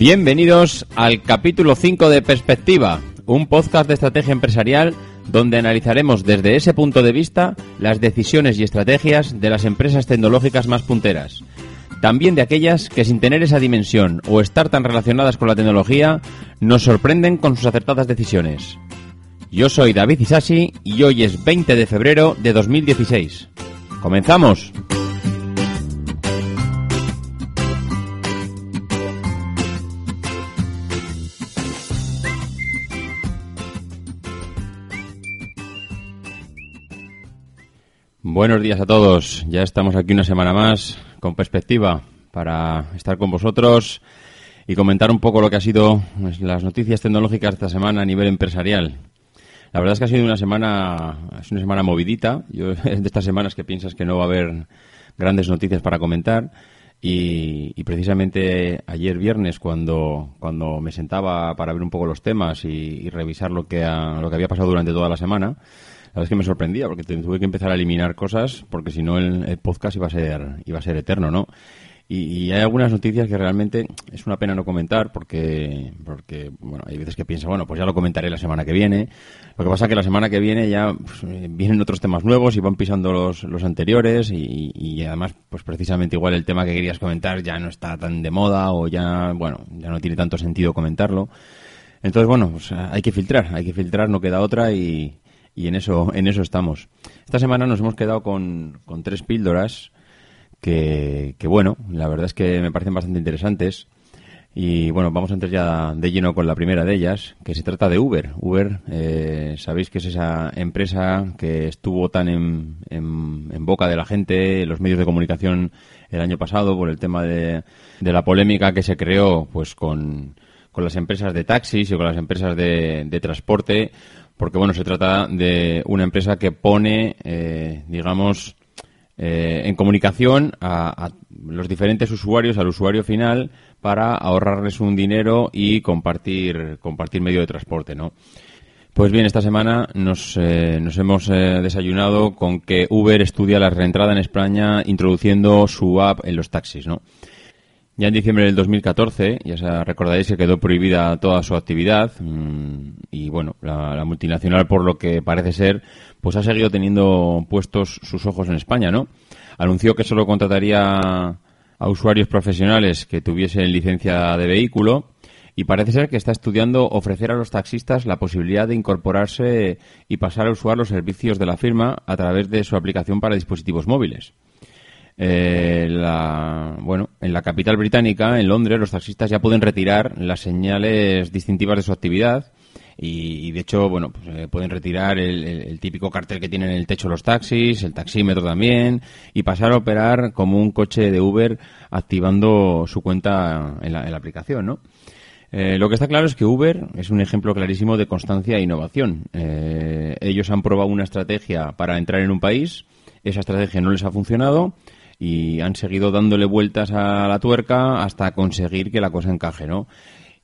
Bienvenidos al capítulo 5 de Perspectiva, un podcast de estrategia empresarial donde analizaremos desde ese punto de vista las decisiones y estrategias de las empresas tecnológicas más punteras. También de aquellas que sin tener esa dimensión o estar tan relacionadas con la tecnología nos sorprenden con sus acertadas decisiones. Yo soy David Isasi y hoy es 20 de febrero de 2016. ¡Comenzamos! Buenos días a todos. Ya estamos aquí una semana más con perspectiva para estar con vosotros y comentar un poco lo que ha sido pues, las noticias tecnológicas esta semana a nivel empresarial. La verdad es que ha sido una semana, es una semana movidita. Yo de estas semanas que piensas que no va a haber grandes noticias para comentar. Y, precisamente ayer viernes cuando, cuando me sentaba para ver un poco los temas y, revisar lo que, lo que había pasado durante toda la semana, la verdad es que me sorprendía porque tuve que empezar a eliminar cosas porque si no el, podcast iba a ser iba a ser eterno, ¿no? Y, hay algunas noticias que realmente es una pena no comentar porque, porque bueno, hay veces que piensa, bueno, pues ya lo comentaré la semana que viene. Lo que pasa es que la semana que viene ya pues, vienen otros temas nuevos y van pisando los, los anteriores y, y, además, pues precisamente igual el tema que querías comentar ya no está tan de moda o ya, bueno, ya no tiene tanto sentido comentarlo. Entonces, bueno, pues hay que filtrar, hay que filtrar, no queda otra y, y en eso, en eso estamos. Esta semana nos hemos quedado con, con tres píldoras que, que, bueno, la verdad es que me parecen bastante interesantes. Y bueno, vamos a entrar ya de lleno con la primera de ellas, que se trata de Uber. Uber, eh, sabéis que es esa empresa que estuvo tan en, boca de la gente, en los medios de comunicación el año pasado, por el tema de, de la polémica que se creó pues con, con las empresas de taxis y con las empresas de, de transporte porque bueno, se trata de una empresa que pone, eh, digamos, eh, en comunicación a, los diferentes usuarios, al usuario final, para ahorrarles un dinero y compartir, compartir medio de transporte, ¿no? Pues bien, esta semana nos, eh, nos hemos desayunado con que Uber estudia la reentrada en España introduciendo su app en los taxis, ¿no? Ya en diciembre del 2014, ya recordaréis que quedó prohibida toda su actividad mm, y bueno, la, multinacional por lo que parece ser, pues ha seguido teniendo puestos sus ojos en España, ¿no? Anunció que solo contrataría a usuarios profesionales que tuviesen licencia de vehículo y parece ser que está estudiando ofrecer a los taxistas la posibilidad de incorporarse y pasar a usar los servicios de la firma a través de su aplicación para dispositivos móviles. Eh, la, bueno, en la capital británica, en Londres, los taxistas ya pueden retirar las señales distintivas de su actividad y, de hecho, bueno, pues, eh, pueden retirar el, típico cartel que tienen en el techo los taxis, el taxímetro también y pasar a operar como un coche de Uber activando su cuenta en la, aplicación, ¿no? Eh, lo que está claro es que Uber es un ejemplo clarísimo de constancia e innovación. ellos han probado una estrategia para entrar en un país, esa estrategia no les ha funcionado y han seguido dándole vueltas a la tuerca hasta conseguir que la cosa encaje, ¿no?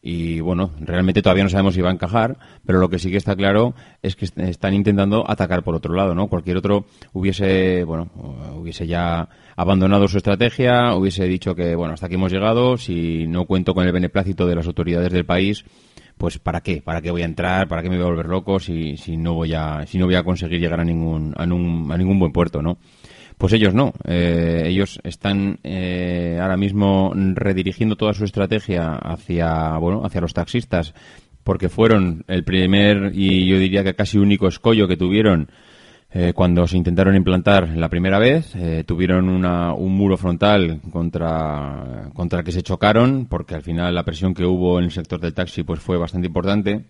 Y bueno, realmente todavía no sabemos si va a encajar, pero lo que sí que está claro es que están intentando atacar por otro lado, ¿no? Cualquier otro hubiese, bueno, hubiese ya abandonado su estrategia, hubiese dicho que, bueno, hasta aquí hemos llegado, si no cuento con el beneplácito de las autoridades del país, pues ¿para qué? ¿Para qué voy a entrar? ¿Para qué me voy a volver loco si, si no voy a, si no voy a conseguir llegar a ningún, a, a ningún buen puerto, ¿no? Pues ellos no. Eh, ellos están eh, ahora mismo redirigiendo toda su estrategia hacia, bueno, hacia los taxistas, porque fueron el primer y yo diría que casi único escollo que tuvieron eh, cuando se intentaron implantar la primera vez. tuvieron una, un muro frontal contra, contra el que se chocaron, porque al final la presión que hubo en el sector del taxi pues fue bastante importante.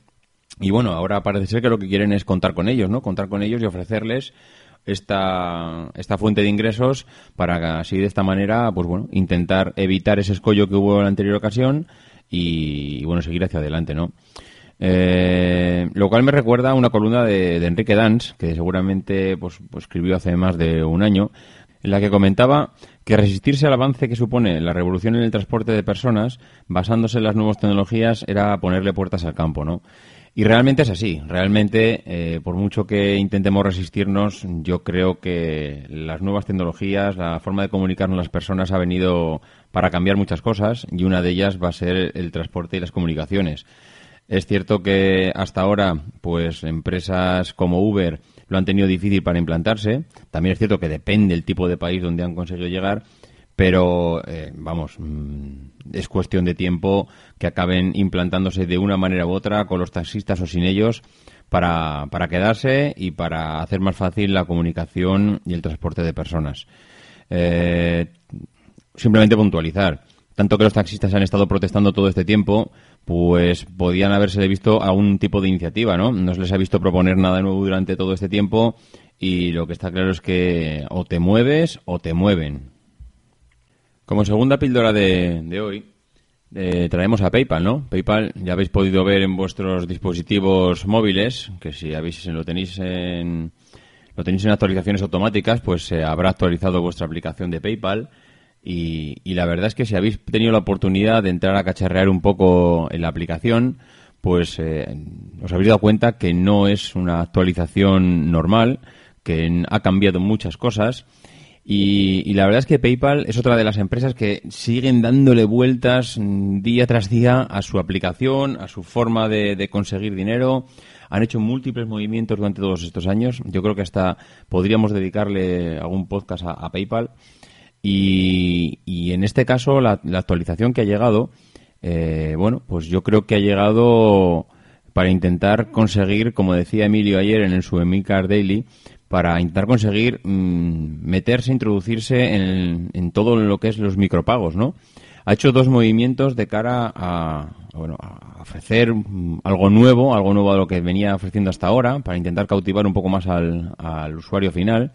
Y bueno, ahora parece ser que lo que quieren es contar con ellos, ¿no? Contar con ellos y ofrecerles esta, esta fuente de ingresos para así de esta manera, pues bueno, intentar evitar ese escollo que hubo en la anterior ocasión y, bueno, seguir hacia adelante, ¿no? Eh, lo cual me recuerda a una columna de, Enrique Dans, que seguramente pues, pues, escribió hace más de un año, en la que comentaba que resistirse al avance que supone la revolución en el transporte de personas, basándose en las nuevas tecnologías, era ponerle puertas al campo, ¿no? Y realmente es así. Realmente, eh, por mucho que intentemos resistirnos, yo creo que las nuevas tecnologías, la forma de comunicarnos las personas ha venido para cambiar muchas cosas y una de ellas va a ser el transporte y las comunicaciones. Es cierto que hasta ahora, pues empresas como Uber lo han tenido difícil para implantarse. También es cierto que depende del tipo de país donde han conseguido llegar pero eh, vamos, mm, es cuestión de tiempo que acaben implantándose de una manera u otra con los taxistas o sin ellos para, para quedarse y para hacer más fácil la comunicación y el transporte de personas. Eh, simplemente puntualizar. Tanto que los taxistas han estado protestando todo este tiempo, pues podían haberse visto algún tipo de iniciativa, ¿no? No se les ha visto proponer nada nuevo durante todo este tiempo y lo que está claro es que o te mueves o te mueven. Como segunda píldora de, hoy, eh, traemos a PayPal, ¿no? PayPal ya habéis podido ver en vuestros dispositivos móviles, que si habéis, lo tenéis en lo tenéis en actualizaciones automáticas, pues se habrá actualizado vuestra aplicación de PayPal. Y, la verdad es que si habéis tenido la oportunidad de entrar a cacharrear un poco en la aplicación, pues eh, os habéis dado cuenta que no es una actualización normal, que ha cambiado muchas cosas y, la verdad es que PayPal es otra de las empresas que siguen dándole vueltas mm, día tras día a su aplicación, a su forma de, conseguir dinero. Han hecho múltiples movimientos durante todos estos años. Yo creo que hasta podríamos dedicarle algún podcast a, PayPal. Y, en este caso, la, actualización que ha llegado, eh, bueno, pues yo creo que ha llegado para intentar conseguir, como decía Emilio ayer en el su Daily, para intentar conseguir mm, meterse, introducirse en, todo lo que es los micropagos, ¿no? Ha hecho dos movimientos de cara a, bueno, a ofrecer mm, algo nuevo, algo nuevo a lo que venía ofreciendo hasta ahora, para intentar cautivar un poco más al, al usuario final.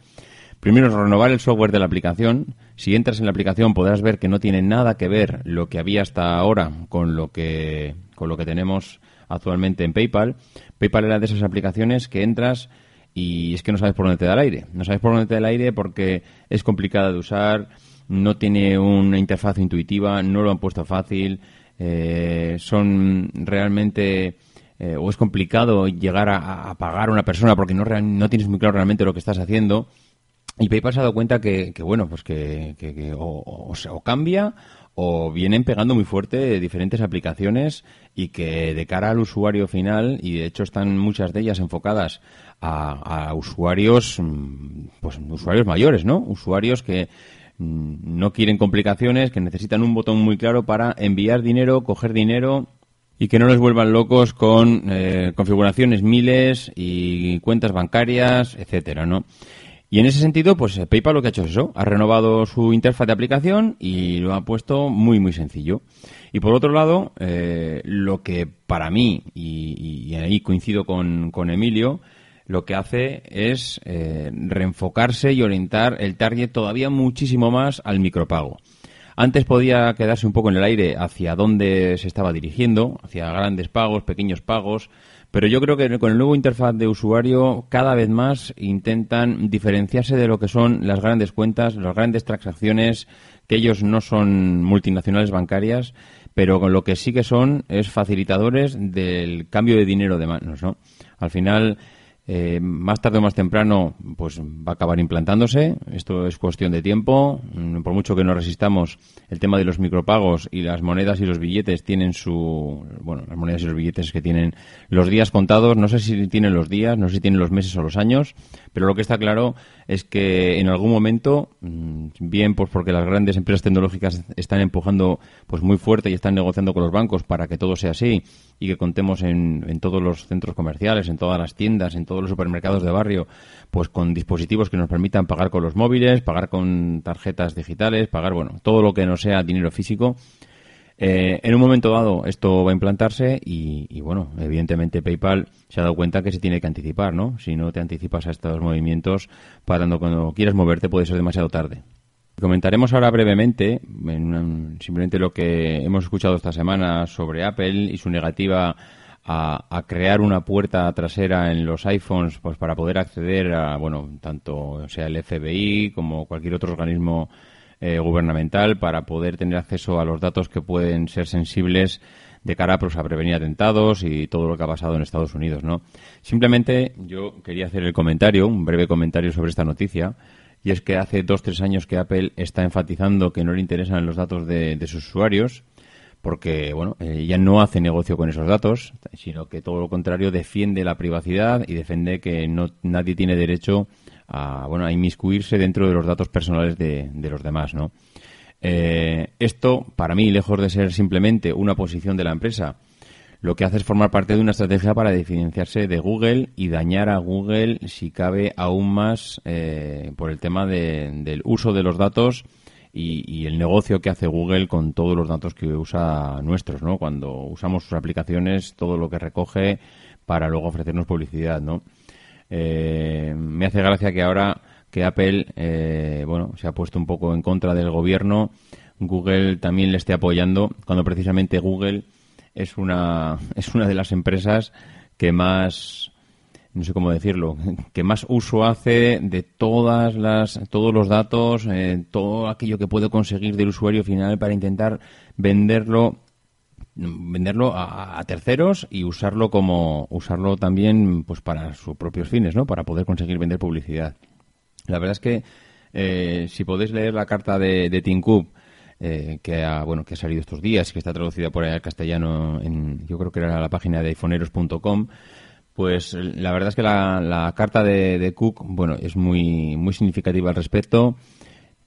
Primero, renovar el software de la aplicación. Si entras en la aplicación podrás ver que no tiene nada que ver lo que había hasta ahora con lo que, con lo que tenemos actualmente en PayPal. PayPal era de esas aplicaciones que entras y es que no sabes por dónde te da el aire. No sabes por dónde te da el aire porque es complicada de usar, no tiene una interfaz intuitiva, no lo han puesto fácil, eh, son realmente... Eh, o es complicado llegar a, pagar a una persona porque no, no tienes muy claro realmente lo que estás haciendo. Y PayPal se ha dado cuenta que, bueno, pues que, o, o, cambia o vienen pegando muy fuerte diferentes aplicaciones y que de cara al usuario final, y de hecho están muchas de ellas enfocadas a, usuarios, mm, pues usuarios mayores, ¿no? Usuarios que mm, no quieren complicaciones, que necesitan un botón muy claro para enviar dinero, coger dinero y que no les vuelvan locos con eh, configuraciones miles y cuentas bancarias, etcétera, ¿no? Y en ese sentido, pues eh, PayPal lo que ha hecho es eso, ha renovado su interfaz de aplicación y lo ha puesto muy, muy sencillo. Y por otro lado, eh, lo que para mí, y, ahí coincido con, con Emilio, lo que hace es eh, reenfocarse y orientar el target todavía muchísimo más al micropago. Antes podía quedarse un poco en el aire hacia dónde se estaba dirigiendo, hacia grandes pagos, pequeños pagos, pero yo creo que con el nuevo interfaz de usuario cada vez más intentan diferenciarse de lo que son las grandes cuentas, las grandes transacciones, que ellos no son multinacionales bancarias, pero con lo que sí que son es facilitadores del cambio de dinero de manos, ¿no? Al final eh, más tarde o más temprano, pues va a acabar implantándose. Esto es cuestión de tiempo. Mm, por mucho que no resistamos, el tema de los micropagos y las monedas y los billetes tienen su, bueno, las monedas y los billetes que tienen los días contados. No sé si tienen los días, no sé si tienen los meses o los años, pero lo que está claro es que en algún momento, mm, bien pues porque las grandes empresas tecnológicas están empujando pues muy fuerte y están negociando con los bancos para que todo sea así y que contemos en, en todos los centros comerciales, en todas las tiendas, en todos los supermercados de barrio, pues con dispositivos que nos permitan pagar con los móviles, pagar con tarjetas digitales, pagar, bueno, todo lo que no sea dinero físico. Eh, en un momento dado esto va a implantarse y, bueno, evidentemente PayPal se ha dado cuenta que se tiene que anticipar, ¿no? Si no te anticipas a estos movimientos, para cuando quieras moverte puede ser demasiado tarde. Comentaremos ahora brevemente, simplemente lo que hemos escuchado esta semana sobre Apple y su negativa a, crear una puerta trasera en los iPhones pues para poder acceder a, bueno, tanto sea el FBI como cualquier otro organismo eh, gubernamental para poder tener acceso a los datos que pueden ser sensibles de cara pues, a prevenir atentados y todo lo que ha pasado en Estados Unidos, ¿no? Simplemente yo quería hacer el comentario, un breve comentario sobre esta noticia, y es que hace dos tres años que Apple está enfatizando que no le interesan los datos de, sus usuarios porque bueno eh, ya no hace negocio con esos datos sino que todo lo contrario defiende la privacidad y defiende que no nadie tiene derecho a bueno a inmiscuirse dentro de los datos personales de, los demás no eh, esto para mí lejos de ser simplemente una posición de la empresa lo que hace es formar parte de una estrategia para diferenciarse de Google y dañar a Google, si cabe, aún más eh, por el tema del uso de los datos y, el negocio que hace Google con todos los datos que usa nuestros, ¿no? Cuando usamos sus aplicaciones, todo lo que recoge para luego ofrecernos publicidad, ¿no? Eh, me hace gracia que ahora que Apple, eh, bueno, se ha puesto un poco en contra del gobierno, Google también le esté apoyando, cuando precisamente Google es una, es una de las empresas que más, no sé cómo decirlo, que más uso hace de todas las, todos los datos, eh, todo aquello que puede conseguir del usuario final para intentar venderlo venderlo a, terceros y usarlo como usarlo también pues para sus propios fines no para poder conseguir vender publicidad. La verdad es que eh, si podéis leer la carta de, de Tim Cook eh, que ha bueno que ha salido estos días que está traducida por ahí al castellano en yo creo que era la página de iPhoneeros.com pues la verdad es que la, carta de, Cook bueno es muy muy significativa al respecto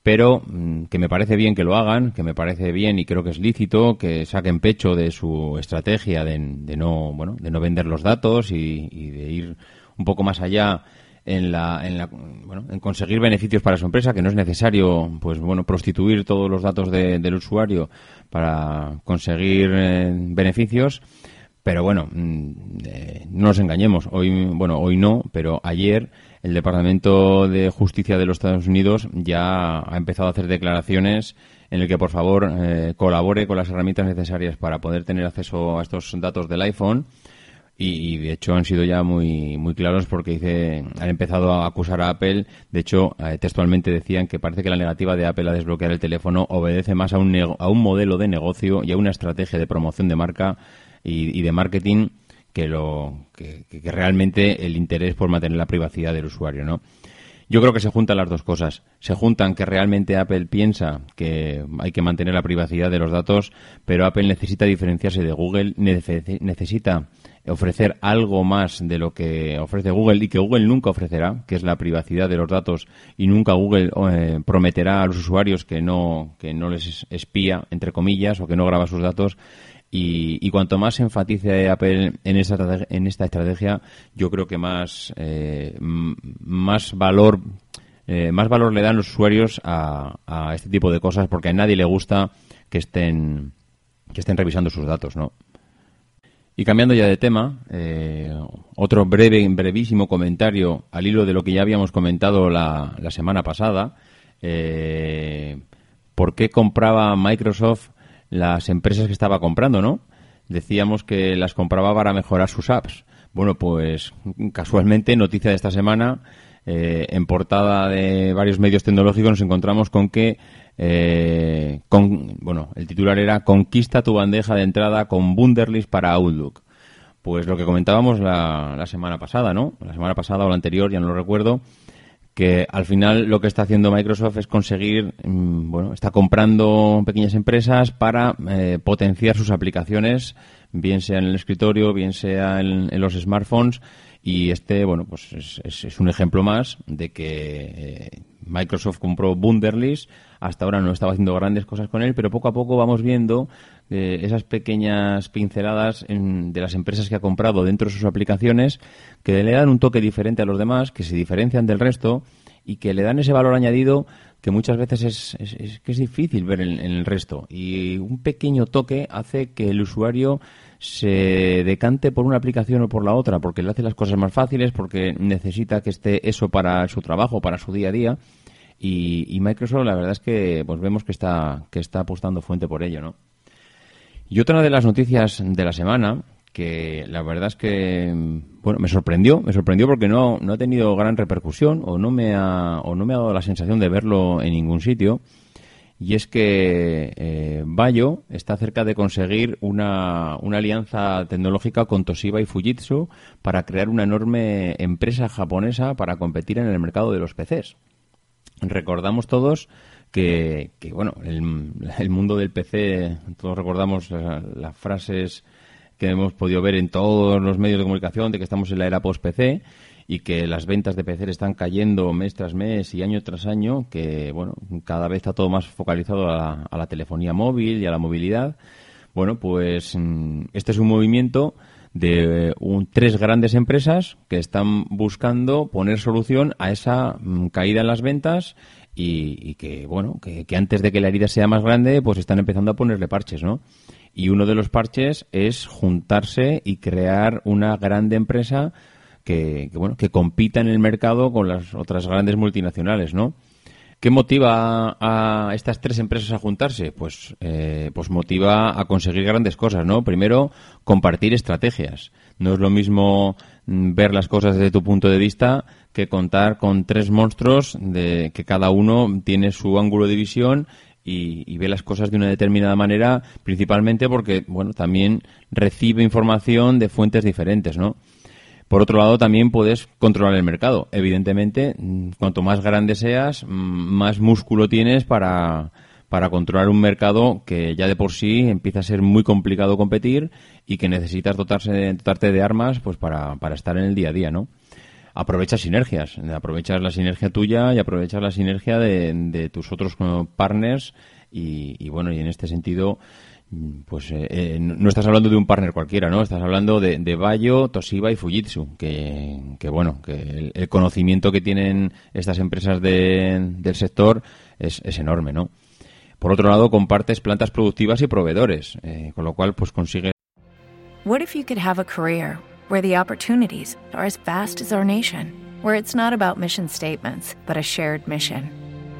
pero mm, que me parece bien que lo hagan, que me parece bien y creo que es lícito que saquen pecho de su estrategia de, no bueno de no vender los datos y, y de ir un poco más allá en la, en la bueno, en conseguir beneficios para su empresa, que no es necesario, pues bueno, prostituir todos los datos del usuario para conseguir eh, beneficios. Pero bueno, mm, eh, no nos engañemos. Hoy, bueno, hoy no, pero ayer el Departamento de Justicia de los Estados Unidos ya ha empezado a hacer declaraciones en el que por favor eh, colabore con las herramientas necesarias para poder tener acceso a estos datos del iPhone. Y, de hecho han sido ya muy muy claros porque dice han empezado a acusar a Apple. De hecho eh, textualmente decían que parece que la negativa de Apple a desbloquear el teléfono obedece más a un a un modelo de negocio y a una estrategia de promoción de marca y, de marketing que lo que, que, realmente el interés por mantener la privacidad del usuario no yo creo que se juntan las dos cosas. Se juntan que realmente Apple piensa que hay que mantener la privacidad de los datos, pero Apple necesita diferenciarse de Google, necesita ofrecer algo más de lo que ofrece Google y que Google nunca ofrecerá, que es la privacidad de los datos y nunca Google eh, prometerá a los usuarios que no que no les espía entre comillas o que no graba sus datos y, cuanto más enfatice Apple en esta en esta estrategia, yo creo que más eh, más valor eh, más valor le dan los usuarios a, a este tipo de cosas porque a nadie le gusta que estén que estén revisando sus datos, ¿no? Y cambiando ya de tema, eh, otro breve, brevísimo comentario al hilo de lo que ya habíamos comentado la, la semana pasada. Eh, ¿Por qué compraba Microsoft las empresas que estaba comprando, no? Decíamos que las compraba para mejorar sus apps. Bueno, pues casualmente, noticia de esta semana, eh, en portada de varios medios tecnológicos nos encontramos con que eh, bueno, el titular era Conquista tu bandeja de entrada con Wunderlist para Outlook. Pues lo que comentábamos la, la semana pasada, ¿no? La semana pasada o la anterior, ya no lo recuerdo, que al final lo que está haciendo Microsoft es conseguir, mm, bueno, está comprando pequeñas empresas para eh, potenciar sus aplicaciones, bien sea en el escritorio, bien sea en, los smartphones, y este, bueno, pues es, es, un ejemplo más de que eh, Microsoft compró Wunderlist, hasta ahora no estaba haciendo grandes cosas con él, pero poco a poco vamos viendo eh, esas pequeñas pinceladas de las empresas que ha comprado dentro de sus aplicaciones que le dan un toque diferente a los demás, que se diferencian del resto y que le dan ese valor añadido que muchas veces es, es, que es difícil ver en, el resto. Y un pequeño toque hace que el usuario se decante por una aplicación o por la otra, porque le hace las cosas más fáciles, porque necesita que esté eso para su trabajo, para su día a día. Y, Microsoft, la verdad es que pues vemos que está, que está apostando fuente por ello, ¿no? Y otra de las noticias de la semana, que la verdad es que bueno me sorprendió me sorprendió porque no, no ha tenido gran repercusión o no me ha o no me ha dado la sensación de verlo en ningún sitio y es que eh, Bayo está cerca de conseguir una, una alianza tecnológica con Toshiba y Fujitsu para crear una enorme empresa japonesa para competir en el mercado de los PCs. Recordamos todos que, que bueno, el, el, mundo del PC, todos recordamos las frases que hemos podido ver en todos los medios de comunicación de que estamos en la era post-PC y que las ventas de PC están cayendo mes tras mes y año tras año, que bueno, cada vez está todo más focalizado a la, telefonía móvil y a la movilidad. Bueno, pues mm, este es un movimiento de un, tres grandes empresas que están buscando poner solución a esa mm, caída en las ventas y, que, bueno, que, antes de que la herida sea más grande, pues están empezando a ponerle parches, ¿no? Y uno de los parches es juntarse y crear una grande empresa que, bueno, que compita en el mercado con las otras grandes multinacionales, ¿no? ¿Qué motiva a, estas tres empresas a juntarse? Pues, eh, pues motiva a conseguir grandes cosas, ¿no? Primero, compartir estrategias. No es lo mismo mm, ver las cosas desde tu punto de vista que contar con tres monstruos de que cada uno tiene su ángulo de visión y, ve las cosas de una determinada manera, principalmente porque, bueno, también recibe información de fuentes diferentes, ¿no? Por otro lado, también puedes controlar el mercado. Evidentemente, mm, cuanto más grande seas, mm, más músculo tienes para, para controlar un mercado que ya de por sí empieza a ser muy complicado competir y que necesitas dotarse dotarte de armas pues para, para estar en el día a día, ¿no? aprovechas sinergias, aprovechas la sinergia tuya y aprovechas la sinergia de, tus otros eh, partners y, bueno, y en este sentido pues eh, eh, no estás hablando de un partner cualquiera, ¿no? Estás hablando de, de Bayo, Toshiba y Fujitsu, que, que bueno, que el, conocimiento que tienen estas empresas del sector es, es, enorme, ¿no? Por otro lado, compartes plantas productivas y proveedores, con lo cual pues consigues... What if you could have a career where the opportunities are as vast as our nation, where it's not about mission statements, but a shared mission.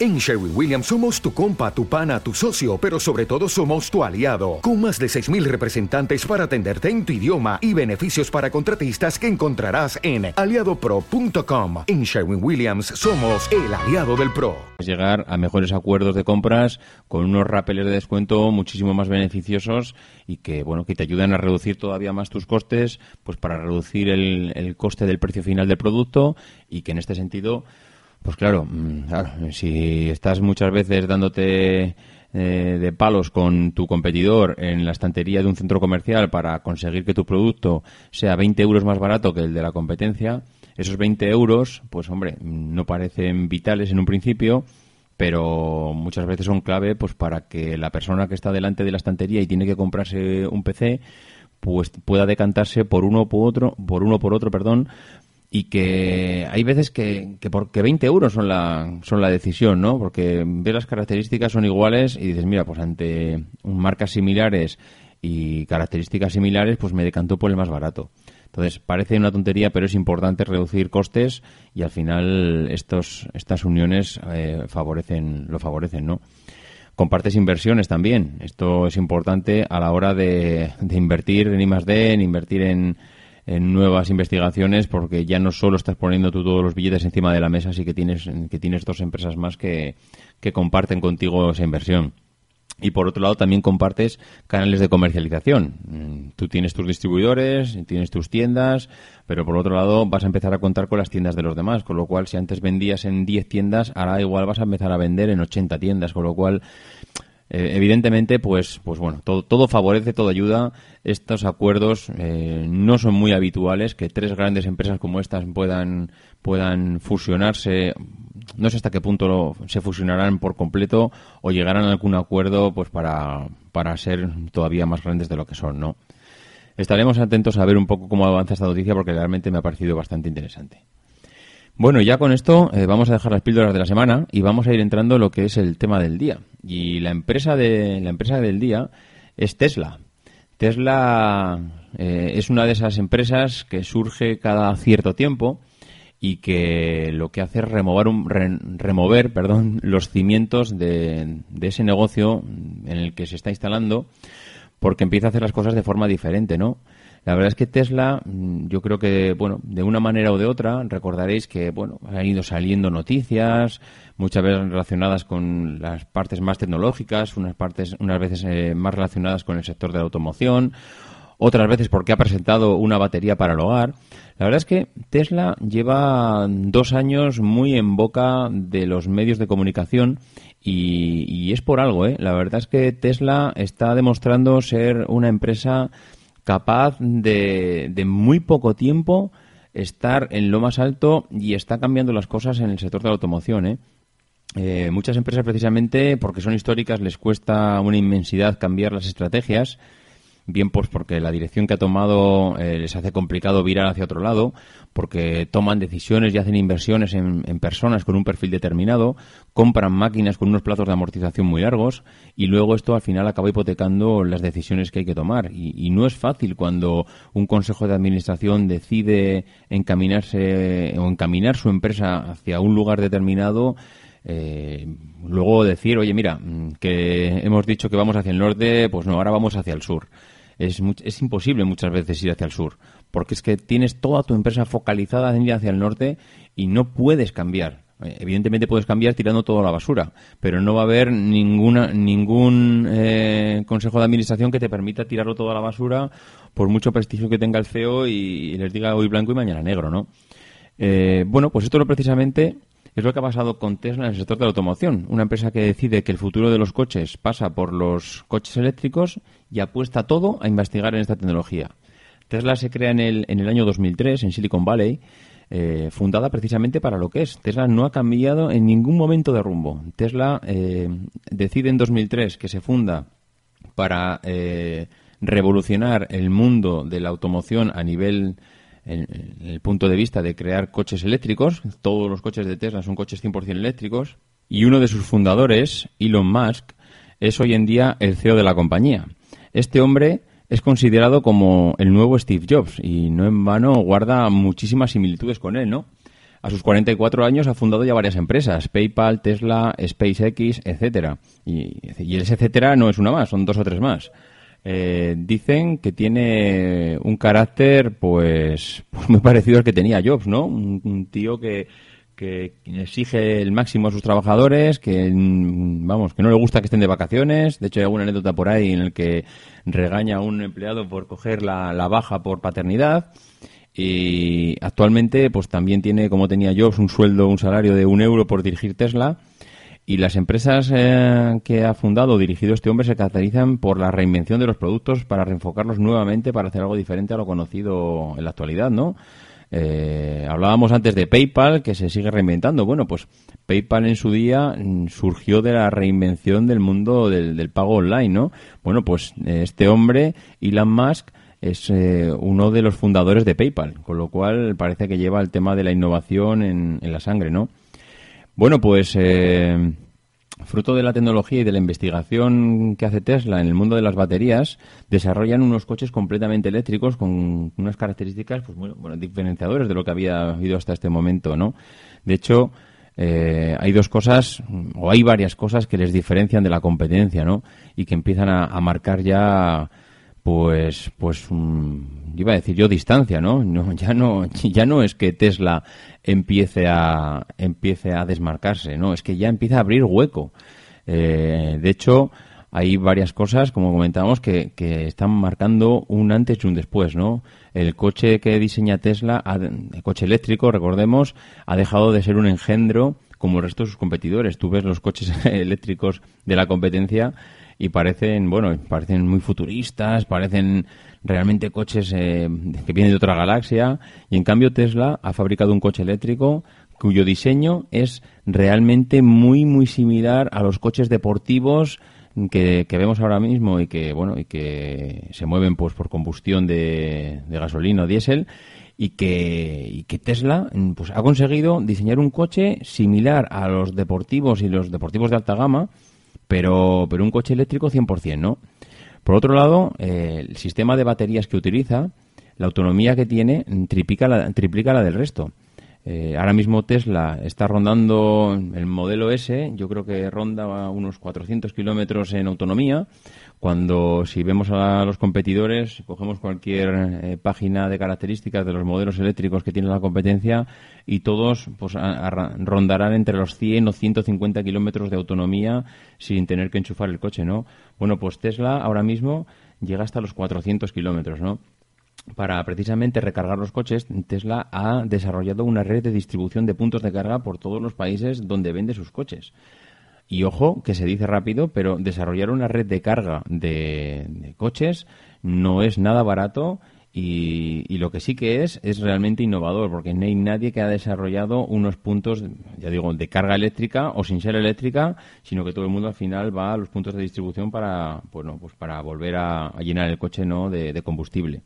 En Sherwin Williams somos tu compa, tu pana, tu socio, pero sobre todo somos tu aliado, con más de 6.000 representantes para atenderte en tu idioma y beneficios para contratistas que encontrarás en aliadopro.com. En Sherwin Williams somos el aliado del PRO. Llegar a mejores acuerdos de compras con unos rapeles de descuento muchísimo más beneficiosos y que, bueno, que te ayudan a reducir todavía más tus costes, pues para reducir el coste del precio final del producto y que en este sentido pues claro, mm, si estás muchas veces dándote eh, de palos con tu competidor en la estantería de un centro comercial para conseguir que tu producto sea 20 euros más barato que el de la competencia, esos 20 euros, pues hombre, no parecen vitales en un principio, pero muchas veces son clave pues para que la persona que está delante de la estantería y tiene que comprarse un PC pues pueda decantarse por uno por otro por uno por otro perdón y que hay veces que, que porque 20 euros son la, son la decisión, ¿no? Porque ves las características son iguales y dices, mira, pues ante marcas similares y características similares, pues me decantó por el más barato. Entonces, parece una tontería, pero es importante reducir costes y al final estos, estas uniones eh, favorecen, lo favorecen, ¿no? Compartes inversiones también. Esto es importante a la hora de, de invertir en I+.D., en invertir en, en nuevas investigaciones porque ya no solo estás poniendo tú todos los billetes encima de la mesa, sí que tienes, que tienes dos empresas más que, que comparten contigo esa inversión. Y por otro lado también compartes canales de comercialización. Mm, tú tienes tus distribuidores, tienes tus tiendas, pero por otro lado vas a empezar a contar con las tiendas de los demás, con lo cual si antes vendías en 10 tiendas, ahora igual vas a empezar a vender en 80 tiendas, con lo cual eh, evidentemente, pues, pues bueno, todo, todo favorece, todo ayuda. Estos acuerdos eh, no son muy habituales, que tres grandes empresas como estas puedan, puedan fusionarse. No sé hasta qué punto se fusionarán por completo o llegarán a algún acuerdo pues para, para ser todavía más grandes de lo que son, ¿no? Estaremos atentos a ver un poco cómo avanza esta noticia porque realmente me ha parecido bastante interesante. Bueno, ya con esto eh, vamos a dejar las píldoras de la semana y vamos a ir entrando en lo que es el tema del día. Y la empresa de la empresa del día es Tesla. Tesla eh, es una de esas empresas que surge cada cierto tiempo y que lo que hace es remover, un, remover perdón, los cimientos de, de, ese negocio en el que se está instalando porque empieza a hacer las cosas de forma diferente, ¿no? La verdad es que Tesla, mm, yo creo que, bueno, de una manera o de otra, recordaréis que, bueno, han ido saliendo noticias, muchas veces relacionadas con las partes más tecnológicas, unas partes, unas veces eh, más relacionadas con el sector de la automoción, otras veces porque ha presentado una batería para el hogar. La verdad es que Tesla lleva dos años muy en boca de los medios de comunicación y, y es por algo, ¿eh? La verdad es que Tesla está demostrando ser una empresa capaz de, de muy poco tiempo estar en lo más alto y está cambiando las cosas en el sector de la automoción. ¿eh? Eh, muchas empresas precisamente porque son históricas les cuesta una inmensidad cambiar las estrategias bien pues porque la dirección que ha tomado eh, les hace complicado virar hacia otro lado, porque toman decisiones y hacen inversiones en, personas con un perfil determinado, compran máquinas con unos plazos de amortización muy largos y luego esto al final acaba hipotecando las decisiones que hay que tomar. Y, no es fácil cuando un consejo de administración decide encaminarse o encaminar su empresa hacia un lugar determinado. Eh, luego decir, oye, mira, mm, que hemos dicho que vamos hacia el norte, pues no, ahora vamos hacia el sur es, es imposible muchas veces ir hacia el sur, porque es que tienes toda tu empresa focalizada en ir hacia el norte y no puedes cambiar. Eh, evidentemente puedes cambiar tirando toda la basura, pero no va a haber ninguna, ningún eh, consejo de administración que te permita tirarlo toda la basura por mucho prestigio que tenga el CEO y, les diga hoy blanco y mañana negro, ¿no? Eh, bueno, pues esto no precisamente es lo que ha pasado con Tesla en el sector de la automoción, una empresa que decide que el futuro de los coches pasa por los coches eléctricos y apuesta todo a investigar en esta tecnología. Tesla se crea en el, en el año 2003 en Silicon Valley, eh, fundada precisamente para lo que es. Tesla no ha cambiado en ningún momento de rumbo. Tesla eh, decide en 2003 que se funda para eh, revolucionar el mundo de la automoción a nivel en, el punto de vista de crear coches eléctricos. Todos los coches de Tesla son coches 100% eléctricos. Y uno de sus fundadores, Elon Musk, es hoy en día el CEO de la compañía. Este hombre es considerado como el nuevo Steve Jobs y no en vano guarda muchísimas similitudes con él, ¿no? A sus 44 años ha fundado ya varias empresas, PayPal, Tesla, SpaceX, etcétera. Y, y ese etcétera no es una más, son dos o tres más. Eh, dicen que tiene un carácter, pues, pues, muy parecido al que tenía Jobs, ¿no? Un, tío que, que exige el máximo a sus trabajadores, que mm, vamos, que no le gusta que estén de vacaciones. De hecho, hay alguna anécdota por ahí en el que regaña a un empleado por coger la, la baja por paternidad. Y actualmente, pues también tiene, como tenía Jobs, un sueldo, un salario de un euro por dirigir Tesla. Y las empresas eh, que ha fundado o dirigido este hombre se caracterizan por la reinvención de los productos para reenfocarlos nuevamente para hacer algo diferente a lo conocido en la actualidad, ¿no? Eh, hablábamos antes de PayPal, que se sigue reinventando. Bueno, pues PayPal en su día mm, surgió de la reinvención del mundo del, pago online, ¿no? Bueno, pues eh, este hombre, Elon Musk, es uno de los fundadores de PayPal, con lo cual parece que lleva el tema de la innovación en la sangre, ¿no? Bueno, pues eh, fruto de la tecnología y de la investigación que hace Tesla en el mundo de las baterías, desarrollan unos coches completamente eléctricos con unas características pues, bueno, diferenciadores de lo que había habido hasta este momento, ¿no? De hecho, eh, hay dos cosas, o hay varias cosas que les diferencian de la competencia, ¿no? Y que empiezan a marcar ya pues pues iba a decir yo distancia no no ya no ya no es que Tesla empiece a empiece a desmarcarse no es que ya empieza a abrir hueco. Eh, de hecho hay varias cosas como comentábamos que, que están marcando un antes y un después no el coche que diseña Tesla el coche eléctrico recordemos ha dejado de ser un engendro como el resto de sus competidores. Tú ves los coches eléctricos de la competencia y parecen, bueno, parecen muy futuristas, parecen realmente coches eh, que vienen de otra galaxia y en cambio Tesla ha fabricado un coche eléctrico cuyo diseño es realmente muy muy similar a los coches deportivos que, vemos ahora mismo y que bueno y que se mueven pues por combustión de, gasolina o diésel y que, y que Tesla pues ha conseguido diseñar un coche similar a los deportivos y los deportivos de alta gama pero pero un coche eléctrico 100%, ¿no? Por otro lado, eh, el sistema de baterías que utiliza, la autonomía que tiene, triplica la, triplica la del resto. Eh, ahora mismo Tesla está rondando el modelo S, yo creo que ronda unos 400 kilómetros en autonomía, cuando si vemos a los competidores, cogemos cualquier eh, página de características de los modelos eléctricos que tiene la competencia y todos pues, rondarán entre los 100 o 150 kilómetros de autonomía sin tener que enchufar el coche, ¿no? Bueno, pues Tesla ahora mismo llega hasta los 400 kilómetros, ¿no? Para precisamente recargar los coches, Tesla ha desarrollado una red de distribución de puntos de carga por todos los países donde vende sus coches. Y ojo, que se dice rápido, pero desarrollar una red de carga de, coches no es nada barato y, lo que sí que es es realmente innovador, porque no hay nadie que ha desarrollado unos puntos, ya digo, de carga eléctrica o sin ser eléctrica, sino que todo el mundo al final va a los puntos de distribución para, bueno, pues para volver a, llenar el coche no de combustible.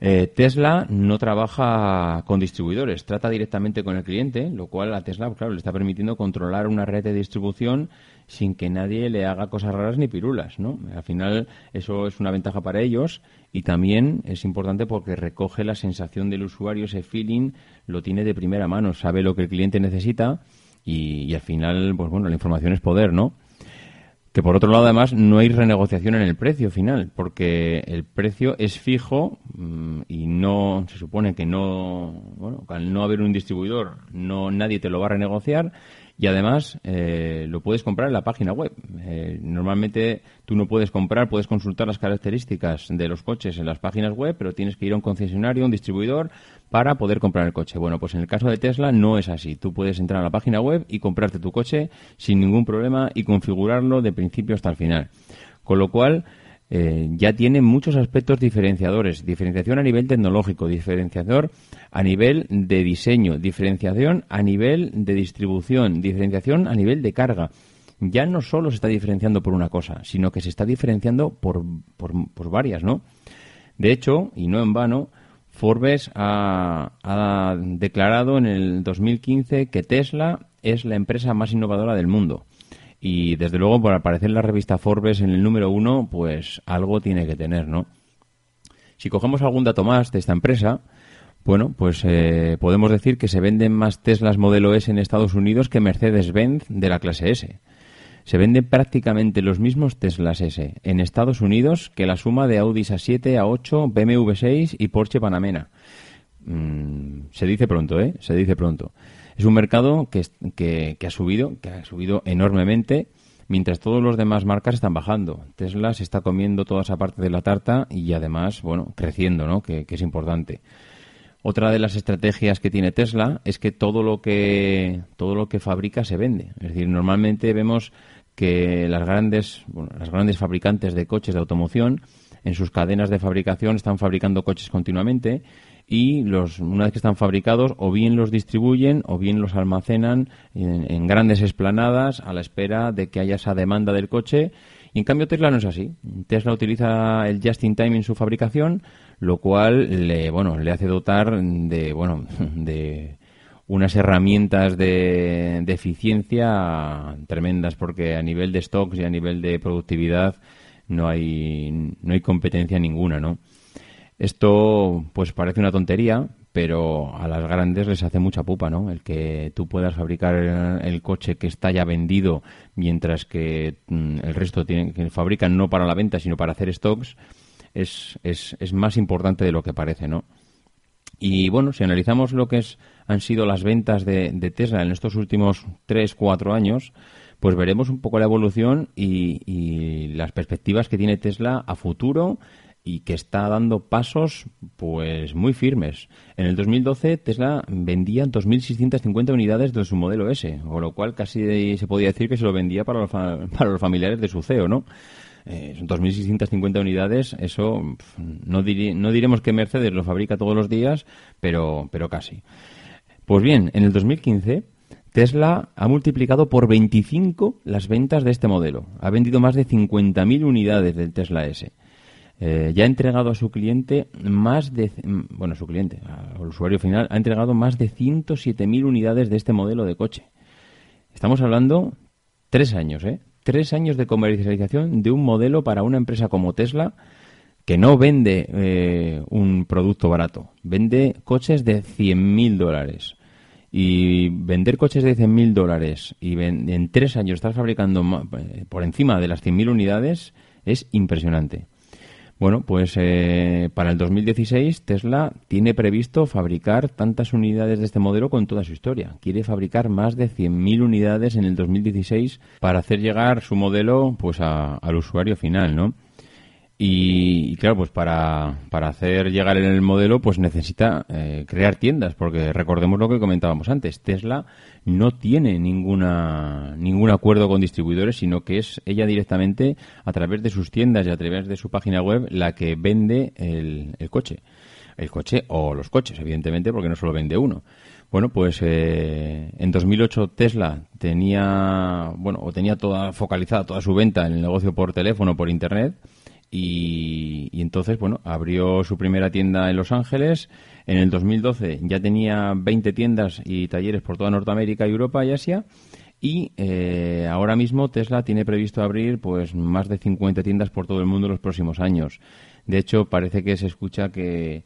Eh, Tesla no trabaja con distribuidores, trata directamente con el cliente, lo cual a Tesla, claro, le está permitiendo controlar una red de distribución sin que nadie le haga cosas raras ni pirulas, ¿no? Al final eso es una ventaja para ellos y también es importante porque recoge la sensación del usuario, ese feeling lo tiene de primera mano, sabe lo que el cliente necesita y, y al final, pues bueno, la información es poder, ¿no? Que por otro lado, además, no hay renegociación en el precio final, porque el precio es fijo mm, y no se supone que no, bueno, al no haber un distribuidor, no nadie te lo va a renegociar y además eh, lo puedes comprar en la página web. Eh, normalmente tú no puedes comprar, puedes consultar las características de los coches en las páginas web, pero tienes que ir a un concesionario, un distribuidor, para poder comprar el coche. Bueno, pues en el caso de Tesla no es así. Tú puedes entrar a la página web y comprarte tu coche sin ningún problema y configurarlo de principio hasta el final. Con lo cual, eh, ya tiene muchos aspectos diferenciadores. Diferenciación a nivel tecnológico, diferenciador a nivel de diseño, diferenciación a nivel de distribución, diferenciación a nivel de carga. Ya no solo se está diferenciando por una cosa, sino que se está diferenciando por, por, varias, ¿no? De hecho, y no en vano, Forbes ha, ha declarado en el 2015 que Tesla es la empresa más innovadora del mundo. Y desde luego, por aparecer en la revista Forbes en el número uno, pues algo tiene que tener, ¿no? Si cogemos algún dato más de esta empresa, bueno, pues eh, podemos decir que se venden más Teslas modelo S en Estados Unidos que Mercedes-Benz de la clase S. Se venden prácticamente los mismos Teslas S en Estados Unidos que la suma de Audi A7, A8, BMW 6 y Porsche Panamera. Mm, se dice pronto, ¿eh? Se dice pronto. Es un mercado que, que, ha subido, que ha subido enormemente, mientras todos los demás marcas están bajando. Tesla se está comiendo toda esa parte de la tarta y además, bueno, creciendo, ¿no? Que, es importante. Otra de las estrategias que tiene Tesla es que todo lo que todo lo que fabrica se vende. Es decir, normalmente vemos que las grandes, bueno, las grandes fabricantes de coches de automoción en sus cadenas de fabricación están fabricando coches continuamente y los, una vez que están fabricados o bien los distribuyen o bien los almacenan en, grandes esplanadas a la espera de que haya esa demanda del coche. Y en cambio Tesla no es así. Tesla utiliza el just in time en su fabricación, lo cual le, bueno, le hace dotar de, bueno, de unas herramientas de, eficiencia tremendas porque a nivel de stocks y a nivel de productividad no hay, no hay competencia ninguna, ¿no? Esto, pues parece una tontería, pero a las grandes les hace mucha pupa, ¿no? El que tú puedas fabricar el coche que está ya vendido, mientras que mm, el resto tienen, que fabrican no para la venta, sino para hacer stocks, es, es, es más importante de lo que parece, ¿no? Y bueno, si analizamos lo que es, han sido las ventas de, Tesla en estos últimos 3, 4 años, pues veremos un poco la evolución y, las perspectivas que tiene Tesla a futuro y que está dando pasos pues muy firmes. En el 2012 Tesla vendía 2.650 unidades de su modelo S, con lo cual casi se podía decir que se lo vendía para los, para los familiares de su CEO, ¿no? Eh, son 2.650 unidades, eso no, no diremos que Mercedes lo fabrica todos los días, pero, pero casi. Pues bien, en el 2015 Tesla ha multiplicado por 25 las ventas de este modelo. Ha vendido más de 50.000 unidades del Tesla S. Eh, ya ha entregado a su cliente más de, bueno, a su cliente, al usuario final, ha entregado más de 107.000 unidades de este modelo de coche. Estamos hablando tres años, ¿eh? Tres años de comercialización de un modelo para una empresa como Tesla que no vende eh, un producto barato, vende coches de 100.000 dólares. Y vender coches de 100.000 dólares y en tres años estar fabricando eh, por encima de las 100.000 unidades es impresionante. Bueno, pues eh, para el 2016 Tesla tiene previsto fabricar tantas unidades de este modelo con toda su historia. Quiere fabricar más de 100.000 unidades en el 2016 para hacer llegar su modelo pues al usuario final, ¿no? Y, claro, pues para, para, hacer llegar el modelo, pues necesita eh, crear tiendas, porque recordemos lo que comentábamos antes, Tesla no tiene ninguna, ningún acuerdo con distribuidores, sino que es ella directamente a través de sus tiendas y a través de su página web la que vende el, el coche. El coche o los coches, evidentemente, porque no solo vende uno. Bueno, pues eh, en 2008 Tesla tenía, bueno, o tenía toda focalizada toda su venta en el negocio por teléfono, por internet y, entonces, bueno, abrió su primera tienda en Los Ángeles. En el 2012 ya tenía 20 tiendas y talleres por toda Norteamérica, Europa y Asia. Y eh, ahora mismo Tesla tiene previsto abrir pues más de 50 tiendas por todo el mundo en los próximos años. De hecho, parece que se escucha que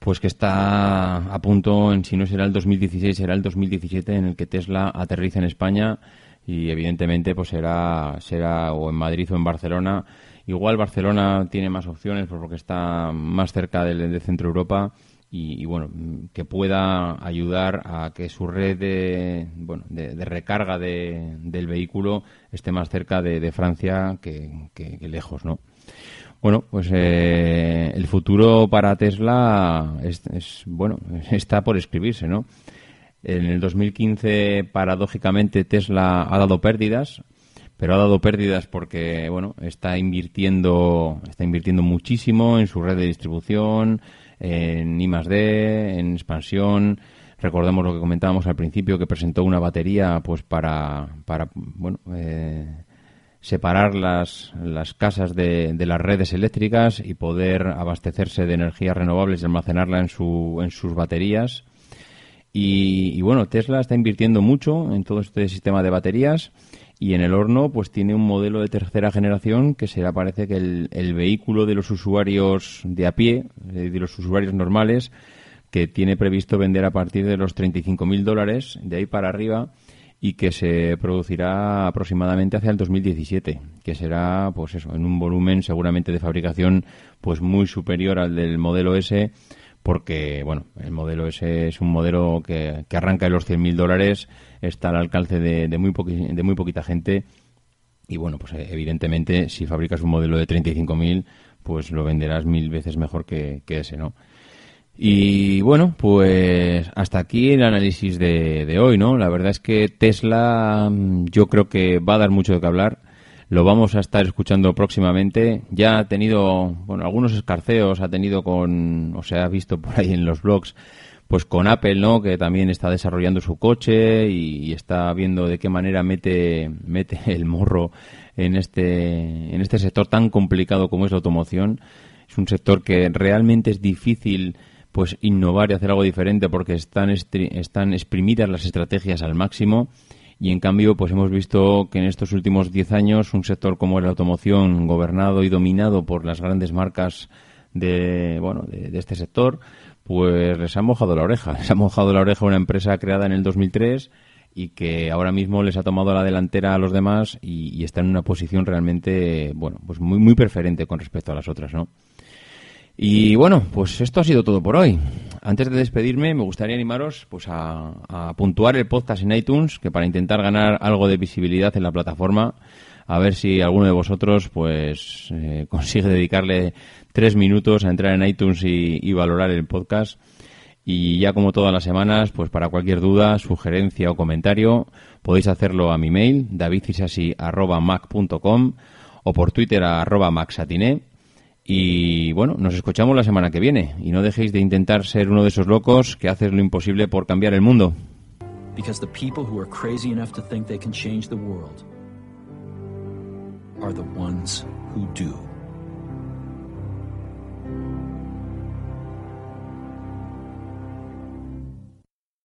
pues que está a punto, en si no será el 2016, será el 2017 en el que Tesla aterriza en España y evidentemente pues será será o en Madrid o en Barcelona Igual Barcelona tiene más opciones porque está más cerca de, Centro Europa y, bueno, que pueda ayudar a que su red de, bueno, de, recarga del vehículo esté más cerca de, Francia que, lejos, ¿no? Bueno, pues eh, el futuro para Tesla es, es, bueno, está por escribirse, ¿no? En el 2015, paradójicamente, Tesla ha dado pérdidas, pero ha dado pérdidas porque bueno está invirtiendo está invirtiendo muchísimo en su red de distribución en I D en expansión. Recordemos lo que comentábamos al principio que presentó una batería pues para para bueno eh, separar las, las casas de, de, las redes eléctricas y poder abastecerse de energías renovables y almacenarla en su en sus baterías. Y, y bueno Tesla está invirtiendo mucho en todo este sistema de baterías y en el horno pues tiene un modelo de tercera generación que será parece que el, vehículo de los usuarios de a pie, eh, de los usuarios normales, que tiene previsto vender a partir de los 35.000 dólares, de ahí para arriba, y que se producirá aproximadamente hacia el 2017, que será pues eso, en un volumen seguramente de fabricación pues muy superior al del modelo S, porque bueno, el modelo S es un modelo que, que arranca en los 100.000 dólares está al alcance de, muy, de muy poquita gente. Y bueno, pues eh, evidentemente si fabricas un modelo de 35.000, pues lo venderás mil veces mejor que, ese, ¿no? Y bueno, pues hasta aquí el análisis de, de, hoy, ¿no? La verdad es que Tesla mm, yo creo que va a dar mucho de qué hablar. Lo vamos a estar escuchando próximamente. Ya ha tenido, bueno, algunos escarceos ha tenido con, o se ha visto por ahí en los blogs, pues con Apple, ¿no? Que también está desarrollando su coche y, está viendo de qué manera mete, mete el morro en este, en este sector tan complicado como es la automoción. Es un sector que realmente es difícil pues innovar y hacer algo diferente porque están, están exprimidas las estrategias al máximo y en cambio pues hemos visto que en estos últimos 10 años un sector como la automoción gobernado y dominado por las grandes marcas de, bueno, de este sector pues les ha mojado la oreja. Les ha mojado la oreja una empresa creada en el 2003 y que ahora mismo les ha tomado la delantera a los demás y, está en una posición realmente, bueno, pues muy, muy preferente con respecto a las otras, ¿no? Y bueno, pues esto ha sido todo por hoy. Antes de despedirme, me gustaría animaros pues a puntuar el podcast en iTunes, que para intentar ganar algo de visibilidad en la plataforma, a ver si alguno de vosotros pues eh, consigue dedicarle tres minutos a entrar en iTunes y, valorar el podcast. Y ya como todas las semanas, pues para cualquier duda, sugerencia o comentario, podéis hacerlo a mi mail, davidcisasi.mac.com o por Twitter a arroba maxatiné. Y bueno, nos escuchamos la semana que viene. Y no dejéis de intentar ser uno de esos locos que haces lo imposible por cambiar el mundo. Because the people who are crazy enough to think they can change the world are the ones who do.